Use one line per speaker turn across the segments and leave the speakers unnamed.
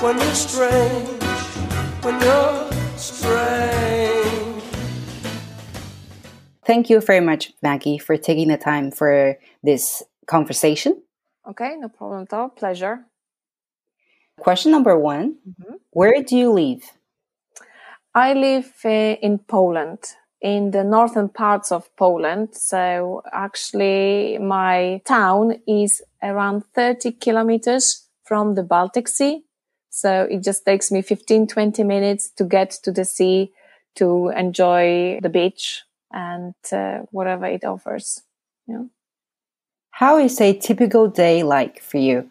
when you're strange, when you're strange.
Thank you very much, Maggie, for taking the time for this conversation.
Okay, no problem at all. Pleasure.
Question number one mm-hmm. Where do you live?
I live uh, in Poland, in the northern parts of Poland. So, actually, my town is around 30 kilometers from the Baltic Sea. So it just takes me 15, 20 minutes to get to the sea, to enjoy the beach and uh, whatever it offers. Yeah.
How is a typical day like for you?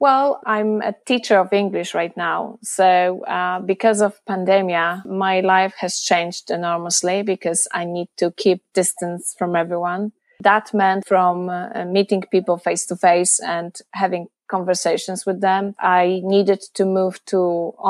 Well, I'm a teacher of English right now. So, uh, because of pandemia, my life has changed enormously because I need to keep distance from everyone. That meant from uh, meeting people face to face and having conversations with them. I needed to move to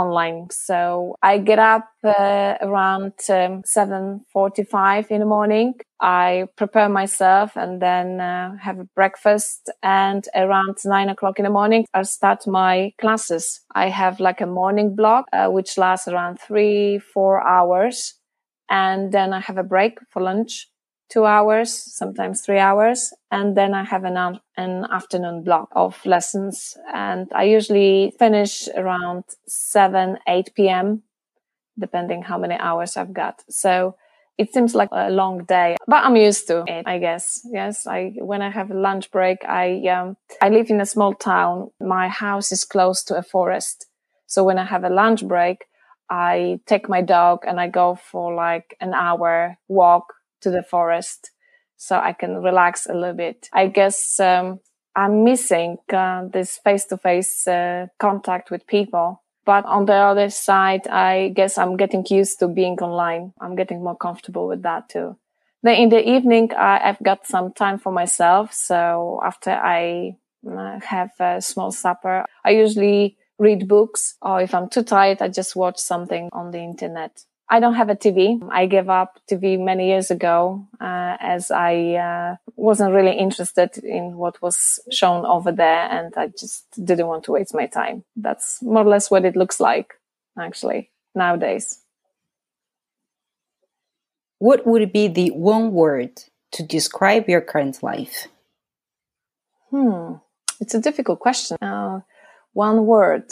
online. So I get up uh, around um, 7.45 in the morning. I prepare myself and then uh, have a breakfast and around nine o'clock in the morning, I start my classes. I have like a morning block, uh, which lasts around three, four hours. And then I have a break for lunch two hours, sometimes three hours. And then I have an, an afternoon block of lessons. And I usually finish around 7, 8 p.m., depending how many hours I've got. So it seems like a long day, but I'm used to it, I guess. Yes. I, when I have a lunch break, I, um, I live in a small town. My house is close to a forest. So when I have a lunch break, I take my dog and I go for like an hour walk to the forest so I can relax a little bit. I guess um, I'm missing uh, this face to face contact with people. But on the other side, I guess I'm getting used to being online. I'm getting more comfortable with that too. Then in the evening, I, have got some time for myself. So after I uh, have a small supper, I usually read books or if I'm too tired, I just watch something on the internet. I don't have a TV. I gave up TV many years ago uh, as I uh, wasn't really interested in what was shown over there and I just didn't want to waste my time. That's more or less what it looks like actually nowadays.
What would be the one word to describe your current life?
Hmm, it's a difficult question. Uh, one word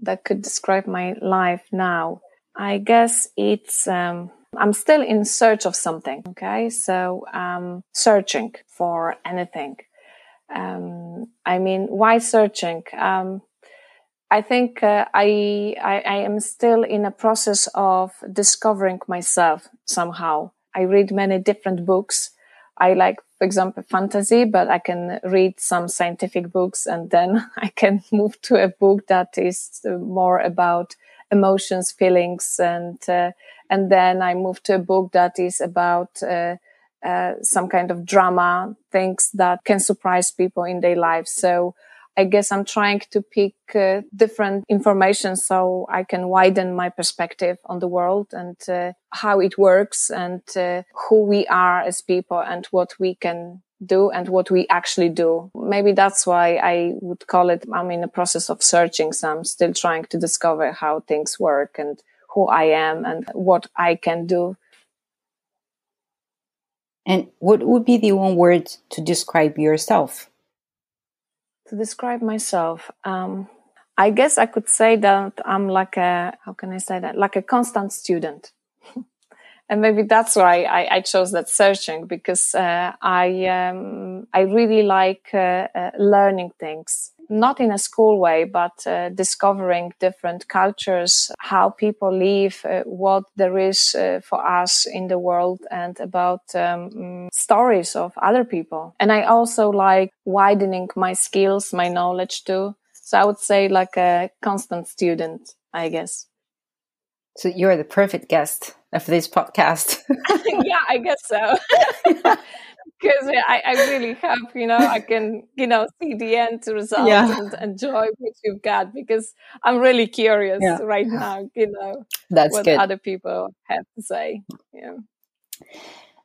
that could describe my life now. I guess it's, um, I'm still in search of something. Okay. So, um, searching for anything. Um, I mean, why searching? Um, I think uh, I, I, I am still in a process of discovering myself somehow. I read many different books. I like, for example, fantasy, but I can read some scientific books and then I can move to a book that is more about emotions, feelings, and uh, and then I moved to a book that is about uh, uh, some kind of drama, things that can surprise people in their lives. So I guess I'm trying to pick uh, different information so I can widen my perspective on the world and uh, how it works and uh, who we are as people and what we can do and what we actually do. Maybe that's why I would call it, I'm in a process of searching. So I'm still trying to discover how things work and who I am and what I can do.
And what would be the one word to describe yourself?
To describe myself, um, I guess I could say that I'm like a, how can I say that? Like a constant student and maybe that's why I, I chose that searching because uh, I um, I really like uh, uh, learning things, not in a school way, but uh, discovering different cultures, how people live, uh, what there is uh, for us in the world, and about um, stories of other people. And I also like widening my skills, my knowledge too. So I would say like a constant student, I guess.
So you're the perfect guest Uh, of this podcast.
yeah, I guess so. Because I, I really hope, you know, I can, you know, see the end result yeah. and enjoy what you've got because I'm really curious yeah. right now, you know,
That's
what
good.
other people have to say. Yeah.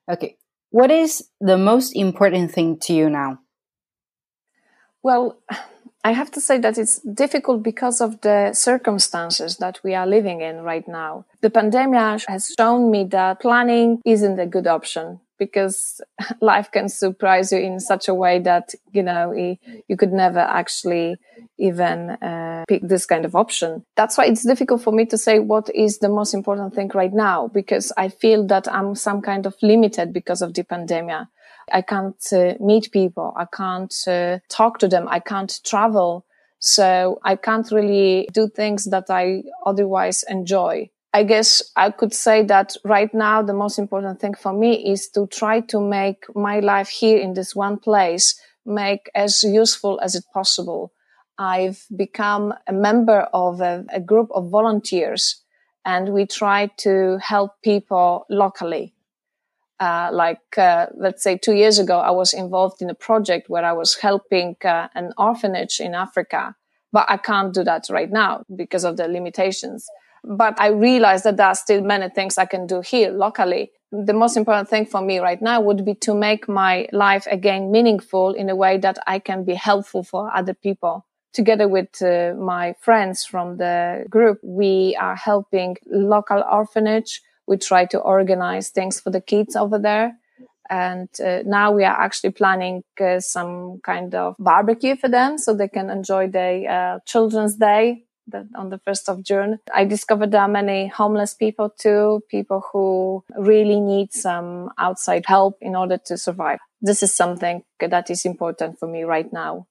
Okay. What is the most important thing to you now?
Well, I have to say that it's difficult because of the circumstances that we are living in right now. The pandemic has shown me that planning isn't a good option because life can surprise you in such a way that, you know, you could never actually even uh, pick this kind of option. That's why it's difficult for me to say what is the most important thing right now because I feel that I'm some kind of limited because of the pandemic. I can't uh, meet people. I can't uh, talk to them. I can't travel. So I can't really do things that I otherwise enjoy. I guess I could say that right now, the most important thing for me is to try to make my life here in this one place make as useful as it possible. I've become a member of a, a group of volunteers and we try to help people locally. Uh, like uh, let's say two years ago, I was involved in a project where I was helping uh, an orphanage in Africa, but I can't do that right now because of the limitations. But I realized that there are still many things I can do here locally. The most important thing for me right now would be to make my life again meaningful in a way that I can be helpful for other people together with uh, my friends from the group, we are helping local orphanage we try to organize things for the kids over there. And uh, now we are actually planning uh, some kind of barbecue for them so they can enjoy their uh, Children's Day on the 1st of June. I discovered there are many homeless people too, people who really need some outside help in order to survive. This is something that is important for me right now.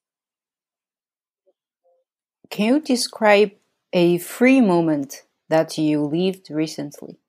Can you describe a free moment that you lived recently?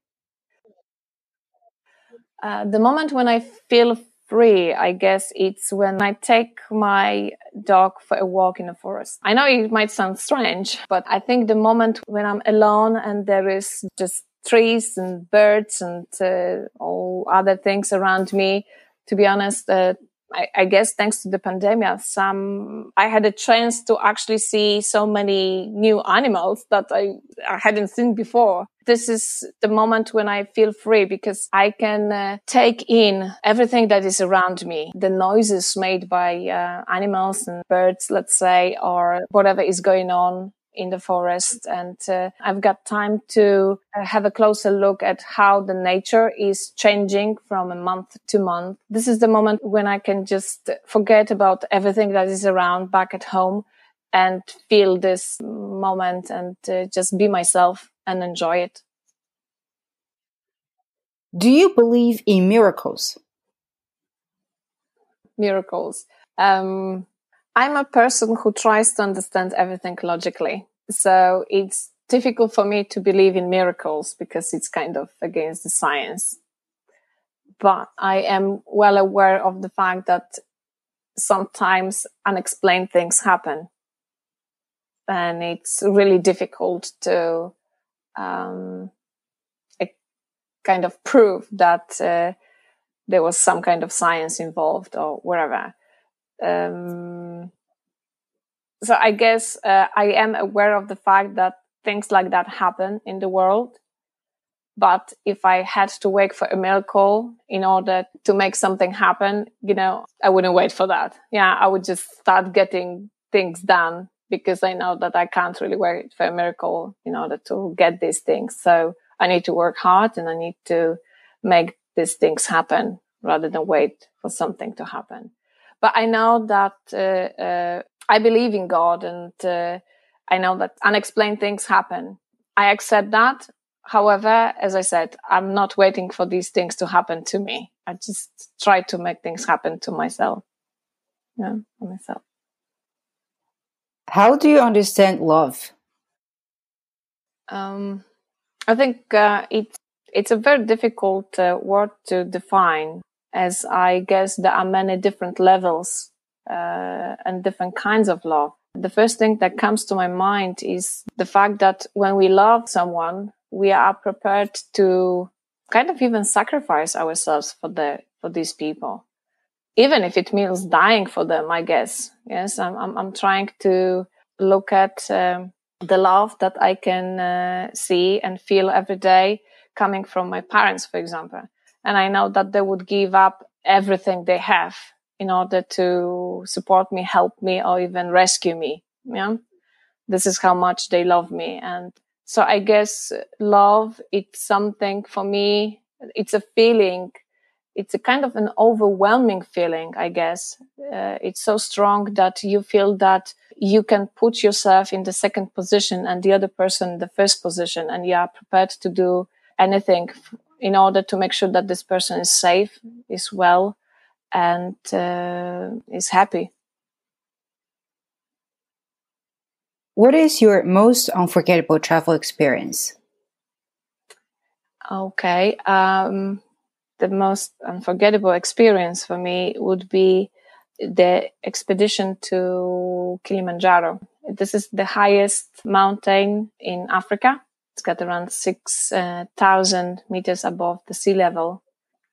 Uh, the moment when I feel free, I guess it's when I take my dog for a walk in the forest. I know it might sound strange, but I think the moment when I'm alone and there is just trees and birds and uh, all other things around me, to be honest, uh, I, I, guess thanks to the pandemic, some I had a chance to actually see so many new animals that I, I hadn't seen before. This is the moment when I feel free because I can uh, take in everything that is around me, the noises made by uh, animals and birds, let's say, or whatever is going on in the forest. And uh, I've got time to uh, have a closer look at how the nature is changing from a month to month. This is the moment when I can just forget about everything that is around back at home and feel this moment and uh, just be myself and enjoy it.
Do you believe in miracles?
Miracles. Um, I'm a person who tries to understand everything logically. So it's difficult for me to believe in miracles because it's kind of against the science. But I am well aware of the fact that sometimes unexplained things happen. And it's really difficult to um, kind of prove that uh, there was some kind of science involved or whatever. Um, so I guess uh, I am aware of the fact that things like that happen in the world. But if I had to wait for a miracle in order to make something happen, you know, I wouldn't wait for that. Yeah, I would just start getting things done because I know that I can't really wait for a miracle in order to get these things. So I need to work hard and I need to make these things happen rather than wait for something to happen. But I know that uh, uh, I believe in God and uh, I know that unexplained things happen. I accept that. However, as I said, I'm not waiting for these things to happen to me. I just try to make things happen to myself. Yeah, myself.
How do you understand love?
Um, I think uh, it's it's a very difficult uh, word to define, as I guess there are many different levels uh, and different kinds of love. the first thing that comes to my mind is the fact that when we love someone, we are prepared to kind of even sacrifice ourselves for the for these people, even if it means dying for them. I guess yes, I'm I'm, I'm trying to look at um, the love that I can uh, see and feel every day coming from my parents, for example, and I know that they would give up everything they have in order to support me, help me, or even rescue me. Yeah. This is how much they love me. And so I guess love, it's something for me. It's a feeling. It's a kind of an overwhelming feeling, I guess. Uh, it's so strong that you feel that you can put yourself in the second position and the other person in the first position and you are prepared to do anything in order to make sure that this person is safe, is well, and uh, is happy.
What is your most unforgettable travel experience?
Okay. Um, the most unforgettable experience for me would be the expedition to Kilimanjaro. This is the highest mountain in Africa. It's got around 6,000 uh, meters above the sea level.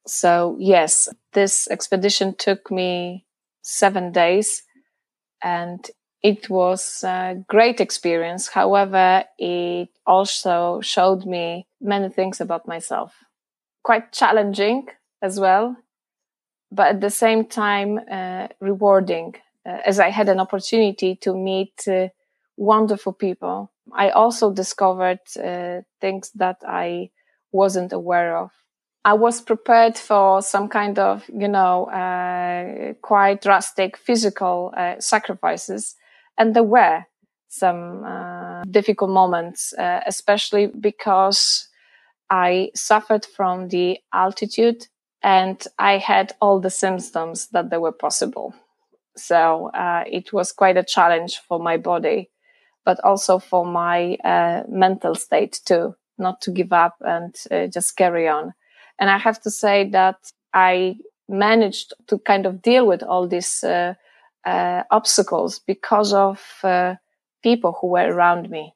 So yes, this expedition took me seven days and it was a great experience. However, it also showed me many things about myself. Quite challenging as well, but at the same time, uh, rewarding uh, as I had an opportunity to meet uh, wonderful people. I also discovered uh, things that I wasn't aware of. I was prepared for some kind of, you know, uh, quite drastic physical uh, sacrifices and there were some difficult moments, especially because I suffered from the altitude and I had all the symptoms that they were possible. So uh, it was quite a challenge for my body, but also for my uh, mental state too, not to give up and uh, just carry on. And I have to say that I managed to kind of deal with all these uh, uh, obstacles because of uh, people who were around me.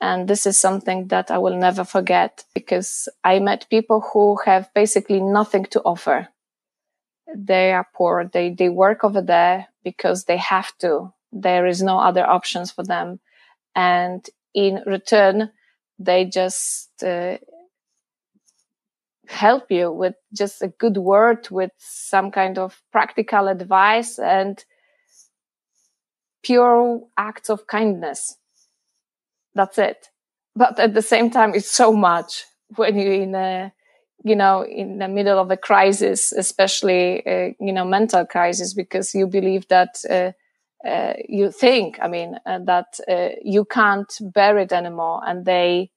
And this is something that I will never forget because I met people who have basically nothing to offer. They are poor. They, they work over there because they have to. There is no other options for them. And in return, they just uh, help you with just a good word, with some kind of practical advice and pure acts of kindness. That's it. But at the same time, it's so much when you're in a, you know, in the middle of a crisis, especially, uh, you know, mental crisis, because you believe that, uh, uh, you think, I mean, uh, that uh, you can't bear it anymore and they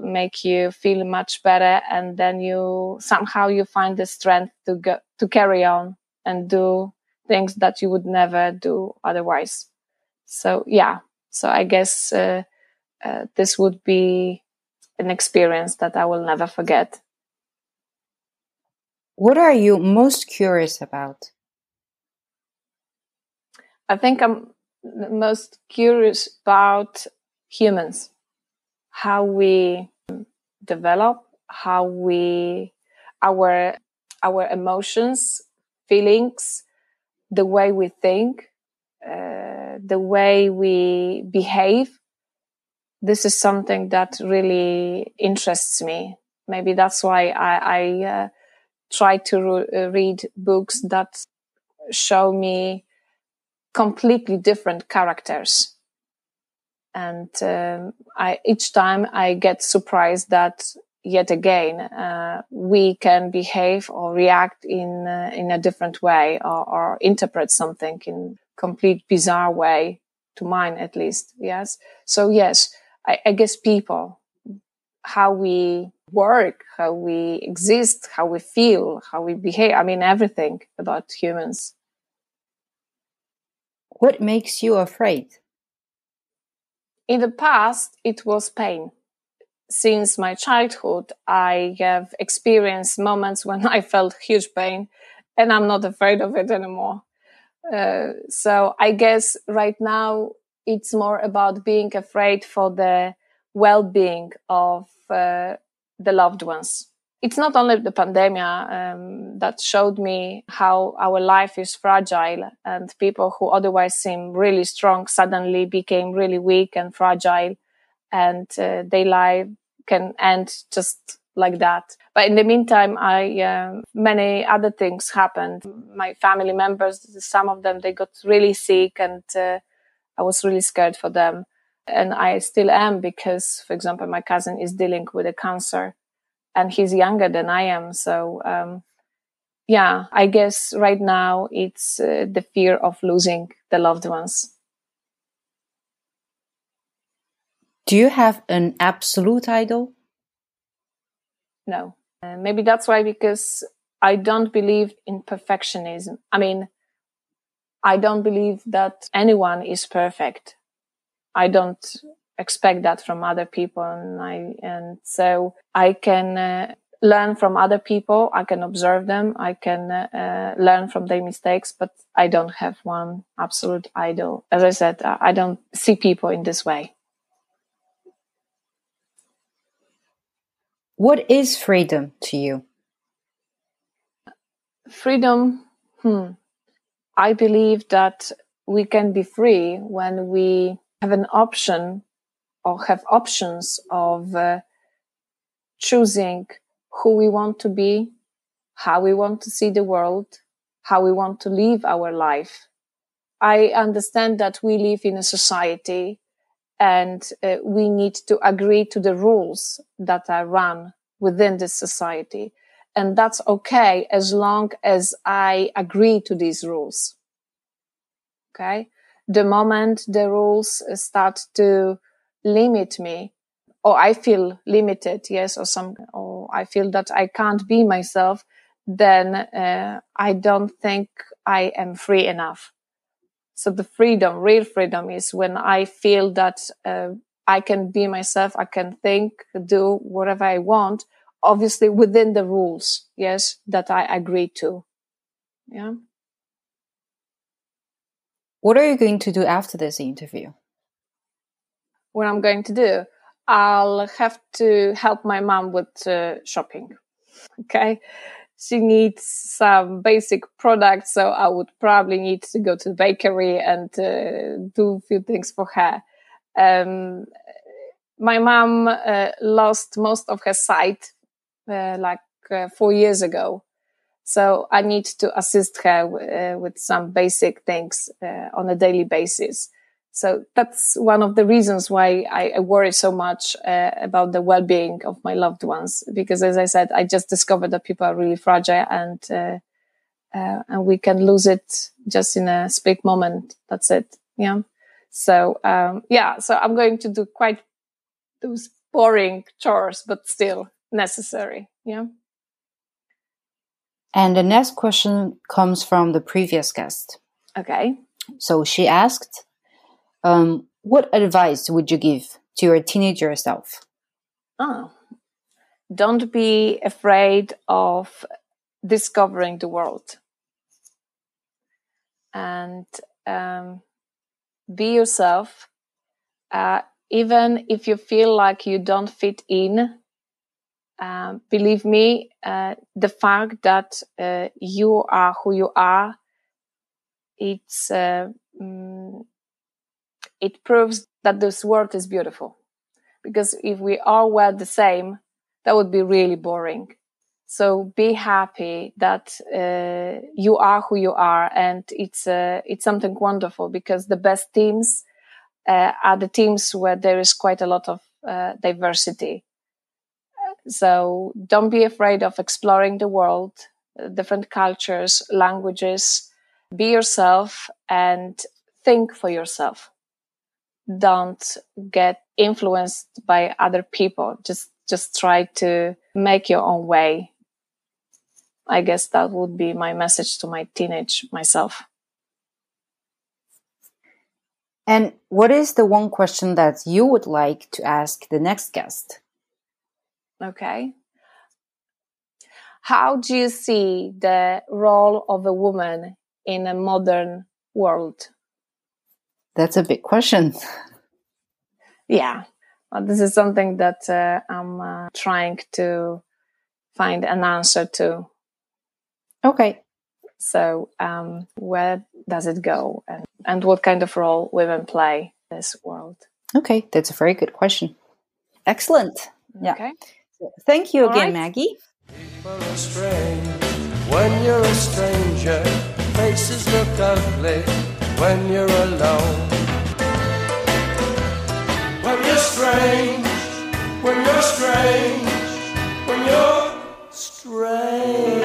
make you feel much better and then you somehow you find the strength to go to carry on and do things that you would never do otherwise so yeah so i guess uh, uh, this would be an experience that i will never forget
what are you most curious about
i think i'm most curious about humans how we develop, how we, our, our emotions, feelings, the way we think, uh, the way we behave. This is something that really interests me. Maybe that's why I, I uh, try to re- read books that show me completely different characters and um, I, each time I get surprised that yet again uh, we can behave or react in uh, in a different way or, or, interpret something in complete bizarre way to mine at least yes so yes I, I guess people how we work how we exist how we feel how we behave i mean everything about humans
what makes you afraid
in the past, it was pain. Since my childhood, I have experienced moments when I felt huge pain and I'm not afraid of it anymore. Uh, so I guess right now it's more about being afraid for the well-being of uh, the loved ones. It's not only the pandemic um, that showed me how our life is fragile and people who otherwise seem really strong suddenly became really weak and fragile and uh, their life can end just like that. But in the meantime, I uh, many other things happened. My family members, some of them, they got really sick, and uh, I was really scared for them. And I still am because, for example, my cousin is dealing with a cancer, and he's younger than I am. So, um, yeah, I guess right now it's uh, the fear of losing the loved ones.
Do you have an absolute idol?
No. Uh, maybe that's why, because I don't believe in perfectionism. I mean, I don't believe that anyone is perfect. I don't expect that from other people. And I, and so I can uh, learn from other people. I can observe them. I can uh, learn from their mistakes, but I don't have one absolute idol. As I said, I don't see people in this way.
What is freedom to you?
Freedom, hmm. I believe that we can be free when we have an option or have options of uh, choosing who we want to be, how we want to see the world, how we want to live our life. I understand that we live in a society and uh, we need to agree to the rules that are run within this society. And that's okay as long as I agree to these rules. Okay. The moment the rules start to limit me or I feel limited, yes, or some, or I feel that I can't be myself, then uh, I don't think I am free enough. So the freedom, real freedom is when I feel that uh, I can be myself. I can think, do whatever I want, obviously within the rules. Yes, that I agree to. Yeah.
What are you going to do after this interview?
What I'm going to do? I'll have to help my mom with uh, shopping. Okay she needs some basic products. So I would probably need to go to the bakery and uh, do a few things for her. Um, my mom uh, lost most of her sight uh, like uh, four years ago. So I need to assist her uh, with some basic things uh, on a daily basis. So that's one of the reasons why I, I worry so much uh, about the well-being of my loved ones. Because as I said, I just discovered that people are really fragile and, uh, and we can lose it just in a split moment. That's it. Yeah. So, um, yeah, so I'm going to do quite those boring chores, but still necessary. Yeah.
And the next question comes from the previous guest.
Okay.
So she asked, um, what advice would you give to your teenager self?
Oh, don't be afraid of discovering the world and um, be yourself. Uh, even if you feel like you don't fit in, uh, believe me, uh, the fact that uh, you are who you are, it's um, it proves that this world is beautiful. Because if we all were the same, that would be really boring. So be happy that uh, you are who you are, and it's uh, it's something wonderful because the best teams uh, are the teams where there is quite a lot of uh, diversity. So don't be afraid of exploring the world, uh, different cultures, languages. Be yourself and think for yourself don't get influenced by other people. Just, just try to make your own way. I guess that would be my message to my teenage myself.
And what is the one question that you would like to ask the next guest?
Okay. How do you see the role of a woman in a modern world?
That's a big question.
Yeah, well, this is something that uh, I'm uh, trying to find an answer to.
Okay.
So, um, where does it go, and and what kind of role women play in this world?
Okay, that's a very good question. Excellent. Yeah.
Okay.
Thank you
All
again,
right.
Maggie.
When you're a stranger, faces look ugly when you're alone. When you're strange, when you're strange, when you're strange.